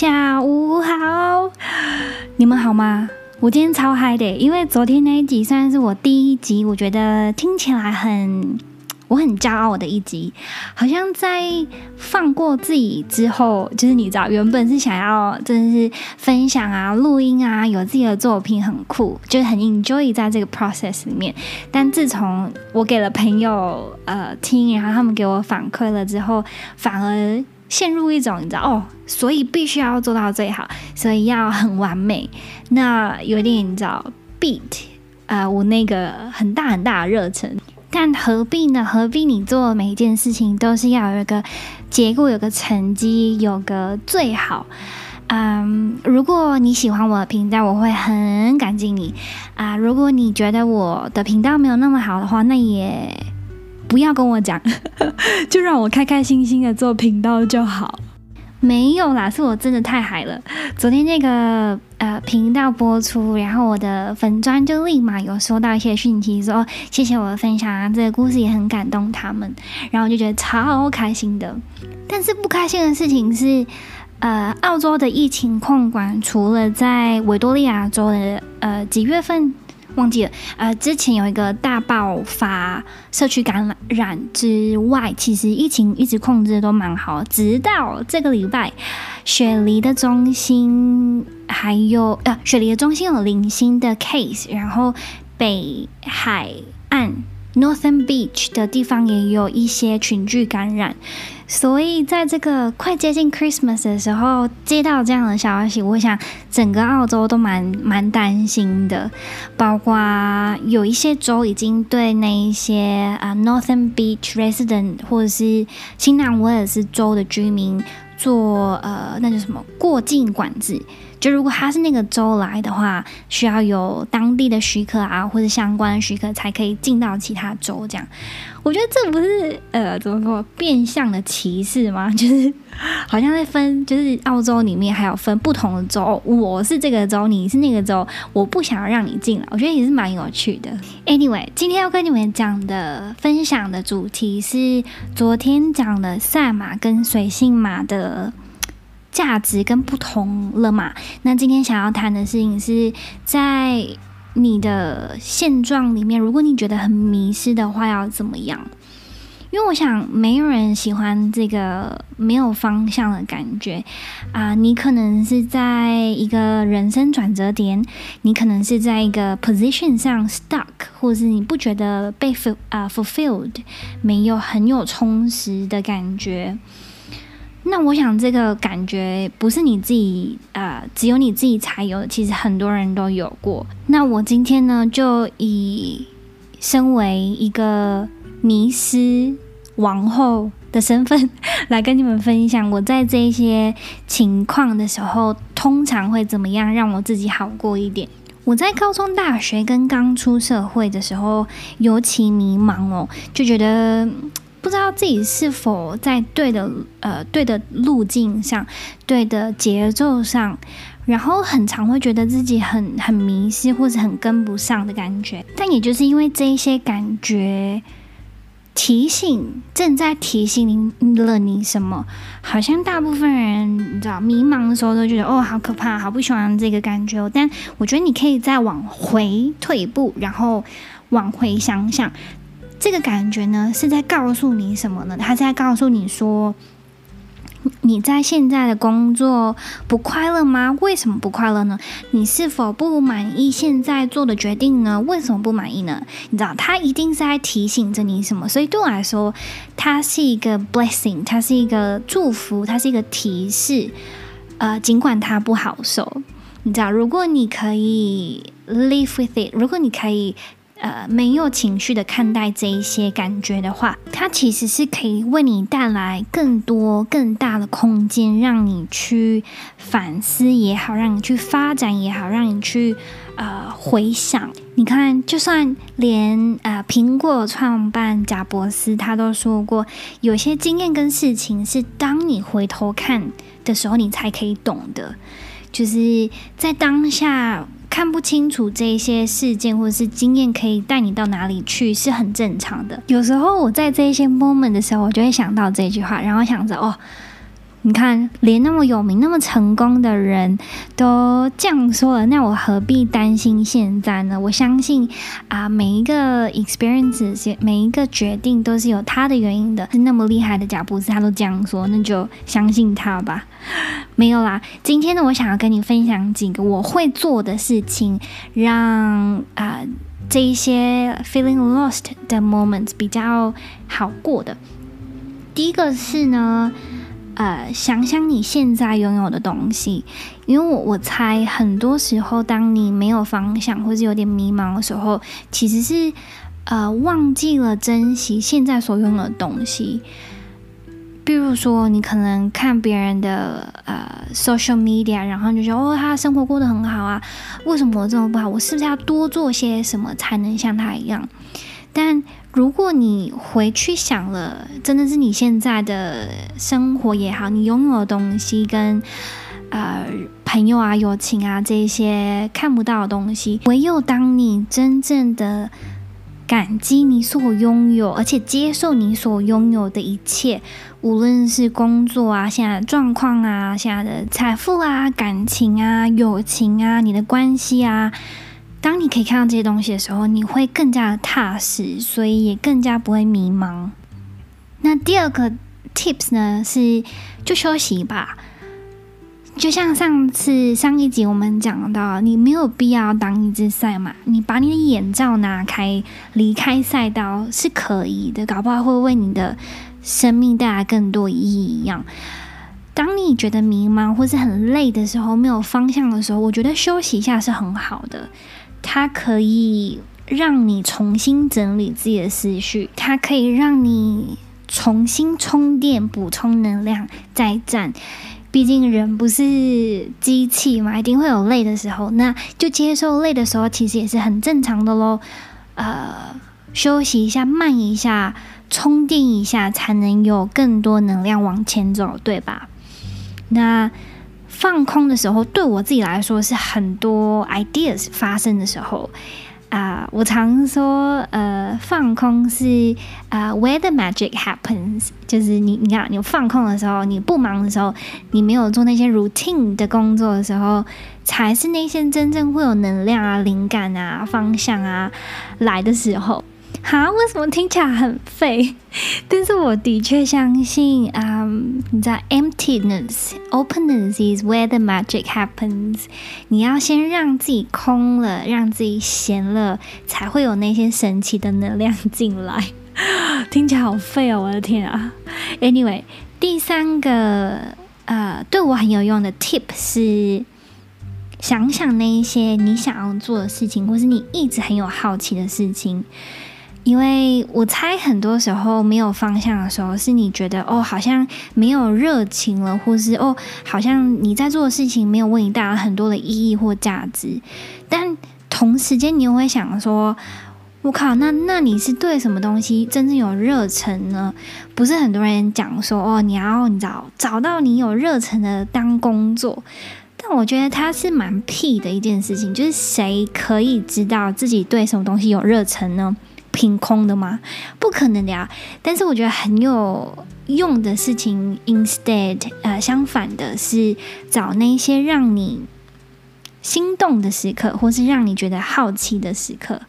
下午好，你们好吗？我今天超嗨的，因为昨天那一集算是我第一集，我觉得听起来很，我很骄傲的一集，好像在放过自己之后，就是你知道，原本是想要真的是分享啊、录音啊，有自己的作品很酷，就是很 enjoy 在这个 process 里面。但自从我给了朋友呃听，然后他们给我反馈了之后，反而。陷入一种你知道哦，所以必须要做到最好，所以要很完美。那有点你知道 beat 啊、我那个很大很大的热忱。但何必呢？何必你做每一件事情都是要有一个结果，有个成绩，有个最好？嗯，如果你喜欢我的频道，我会很感激你啊、如果你觉得我的频道没有那么好的话，那也。不要跟我讲，就让我开开心心的做频道就好。没有啦，是我真的太嗨了。昨天那个呃频道播出，然后我的粉砖就立马有收到一些讯息说，说谢谢我的分享啊，这个故事也很感动他们，然后我就觉得超开心的。但是不开心的事情是，呃，澳洲的疫情控管除了在维多利亚州的呃几月份。忘记了，呃，之前有一个大爆发社区感染之外，其实疫情一直控制的都蛮好，直到这个礼拜，雪梨的中心还有呃，雪梨的中心有零星的 case，然后北海岸 Northern Beach 的地方也有一些群聚感染。所以，在这个快接近 Christmas 的时候，接到这样的消息，我想整个澳洲都蛮蛮担心的。包括有一些州已经对那一些啊 Northern Beach resident 或者是新南威尔士州的居民做呃，那叫什么过境管制。就如果他是那个州来的话，需要有当地的许可啊，或者相关的许可才可以进到其他州。这样，我觉得这不是呃怎么说变相的歧视吗？就是好像在分，就是澳洲里面还有分不同的州，我是这个州，你是那个州，我不想要让你进来。我觉得也是蛮有趣的。Anyway，今天要跟你们讲的分享的主题是昨天讲的赛马跟水性马的。价值跟不同了嘛？那今天想要谈的事情是在你的现状里面，如果你觉得很迷失的话，要怎么样？因为我想没有人喜欢这个没有方向的感觉啊。你可能是在一个人生转折点，你可能是在一个 position 上 stuck，或者是你不觉得被啊 fulfilled，没有很有充实的感觉。那我想这个感觉不是你自己啊、只有你自己才有，其实很多人都有过。那我今天呢，就以身为一个迷失王后的身份 来跟你们分享，我在这些情况的时候，通常会怎么样让我自己好过一点。我在高中、大学跟刚出社会的时候，尤其迷茫哦，就觉得。不知道自己是否在对的呃对的路径上，对的节奏上，然后很常会觉得自己很很迷失或者很跟不上的感觉。但也就是因为这一些感觉提醒，正在提醒你了你什么？好像大部分人你知道迷茫的时候都觉得哦好可怕，好不喜欢这个感觉。但我觉得你可以再往回退一步，然后往回想想。这个感觉呢，是在告诉你什么呢？他在告诉你说，你在现在的工作不快乐吗？为什么不快乐呢？你是否不满意现在做的决定呢？为什么不满意呢？你知道，他一定是在提醒着你什么。所以对我来说，它是一个 blessing，它是一个祝福，它是一个提示。呃，尽管它不好受，你知道，如果你可以 live with it，如果你可以。呃，没有情绪的看待这一些感觉的话，它其实是可以为你带来更多、更大的空间，让你去反思也好，让你去发展也好，让你去呃回想。你看，就算连呃苹果创办贾伯斯他都说过，有些经验跟事情是当你回头看的时候，你才可以懂的，就是在当下。看不清楚这些事件或者是经验可以带你到哪里去是很正常的。有时候我在这一些 moment 的时候，我就会想到这句话，然后想着哦，你看，连那么有名、那么成功的人都这样说了，那我何必担心现在呢？我相信啊，每一个 experience，每一个决定都是有他的原因的。是那么厉害的贾布斯，他都这样说，那就相信他吧。没有啦，今天呢，我想要跟你分享几个我会做的事情，让啊这一些 feeling lost 的 moments 比较好过的。第一个是呢。呃，想想你现在拥有的东西，因为我我猜很多时候，当你没有方向或是有点迷茫的时候，其实是呃忘记了珍惜现在所拥有的东西。比如说，你可能看别人的呃 social media，然后你就说哦，他生活过得很好啊，为什么我这么不好？我是不是要多做些什么才能像他一样？但如果你回去想了，真的是你现在的生活也好，你拥有的东西跟呃朋友啊、友情啊这些看不到的东西，唯有当你真正的感激你所拥有，而且接受你所拥有的一切，无论是工作啊、现在的状况啊、现在的财富啊、感情啊、友情啊、你的关系啊。当你可以看到这些东西的时候，你会更加的踏实，所以也更加不会迷茫。那第二个 tips 呢，是就休息吧。就像上次上一集我们讲到，你没有必要当一只赛马，你把你的眼罩拿开，离开赛道是可以的，搞不好会为你的生命带来更多意义一样。当你觉得迷茫或是很累的时候，没有方向的时候，我觉得休息一下是很好的。它可以让你重新整理自己的思绪，它可以让你重新充电、补充能量再战。毕竟人不是机器嘛，一定会有累的时候，那就接受累的时候，其实也是很正常的喽。呃，休息一下，慢一下，充电一下，才能有更多能量往前走，对吧？那。放空的时候，对我自己来说是很多 ideas 发生的时候啊、我常说，呃，放空是啊、呃、where the magic happens，就是你你看，你放空的时候，你不忙的时候，你没有做那些 routine 的工作的时候，才是那些真正会有能量啊、灵感啊、方向啊来的时候。哈，为什么听起来很废？但是我的确相信，嗯、um，你知道，emptiness, openness is where the magic happens。你要先让自己空了，让自己闲了，才会有那些神奇的能量进来。听起来好废哦，我的天啊！Anyway，第三个呃，对我很有用的 tip 是，想想那一些你想要做的事情，或是你一直很有好奇的事情。因为我猜很多时候没有方向的时候，是你觉得哦，好像没有热情了，或是哦，好像你在做的事情没有为你带来很多的意义或价值。但同时间，你又会想说，我靠，那那你是对什么东西真正有热忱呢？不是很多人讲说哦，你要你找找到你有热忱的当工作。但我觉得它是蛮屁的一件事情，就是谁可以知道自己对什么东西有热忱呢？凭空的吗？不可能的呀！但是我觉得很有用的事情，instead，呃，相反的是找那些让你心动的时刻，或是让你觉得好奇的时刻。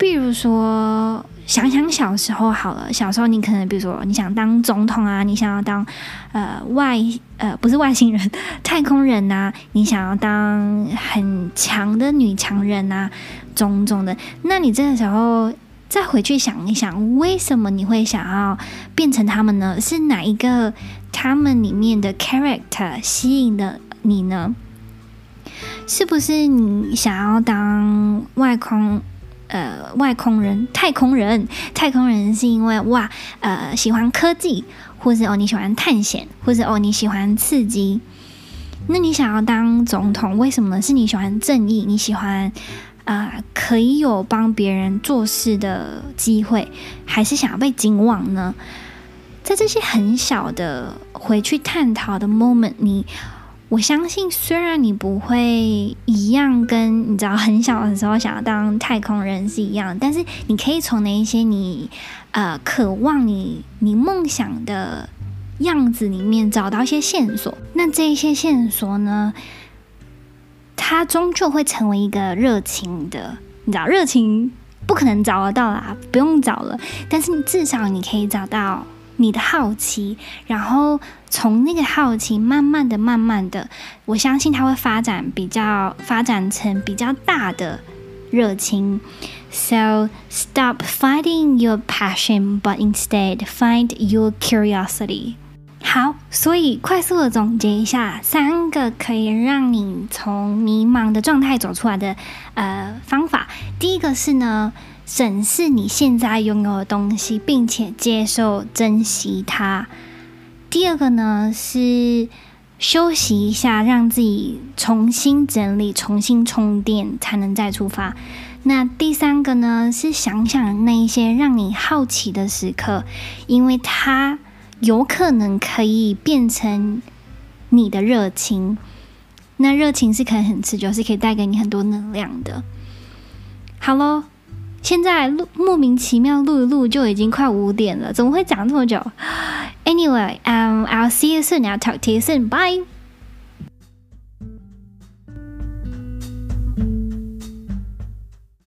比如说，想想小时候好了，小时候你可能，比如说你想当总统啊，你想要当呃外呃不是外星人，太空人呐、你想要当很强的女强人呐、种种的，那你这个时候再回去想一想，为什么你会想要变成他们呢？是哪一个他们里面的 character 吸引了你呢？是不是你想要当外空呃外空人、太空人？太空人是因为哇呃喜欢科技，或是哦你喜欢探险，或是哦你喜欢刺激？那你想要当总统，为什么呢？是你喜欢正义？你喜欢？啊、呃，可以有帮别人做事的机会，还是想要被警网呢？在这些很小的回去探讨的 moment，你我相信，虽然你不会一样跟你知道很小的时候想要当太空人是一样，但是你可以从那一些你呃渴望你你梦想的样子里面找到一些线索。那这一些线索呢，它终究会成为一个热情的，你知道，热情不可能找得到啦，不用找了。但是你至少你可以找到你的好奇，然后从那个好奇慢慢的、慢慢的，我相信它会发展比较发展成比较大的热情。So stop finding your passion, but instead find your curiosity. 好，所以快速的总结一下，三个可以让你从迷茫的状态走出来的呃方法。第一个是呢，审视你现在拥有的东西，并且接受、珍惜它。第二个呢是休息一下，让自己重新整理、重新充电，才能再出发。那第三个呢是想想那一些让你好奇的时刻，因为它。有可能可以变成你的热情，那热情是可以很持久，是可以带给你很多能量的。好喽，现在录莫名其妙录一录就已经快五点了，怎么会讲这么久？Anyway, um, I'll see you soon. I'll talk to you soon. Bye.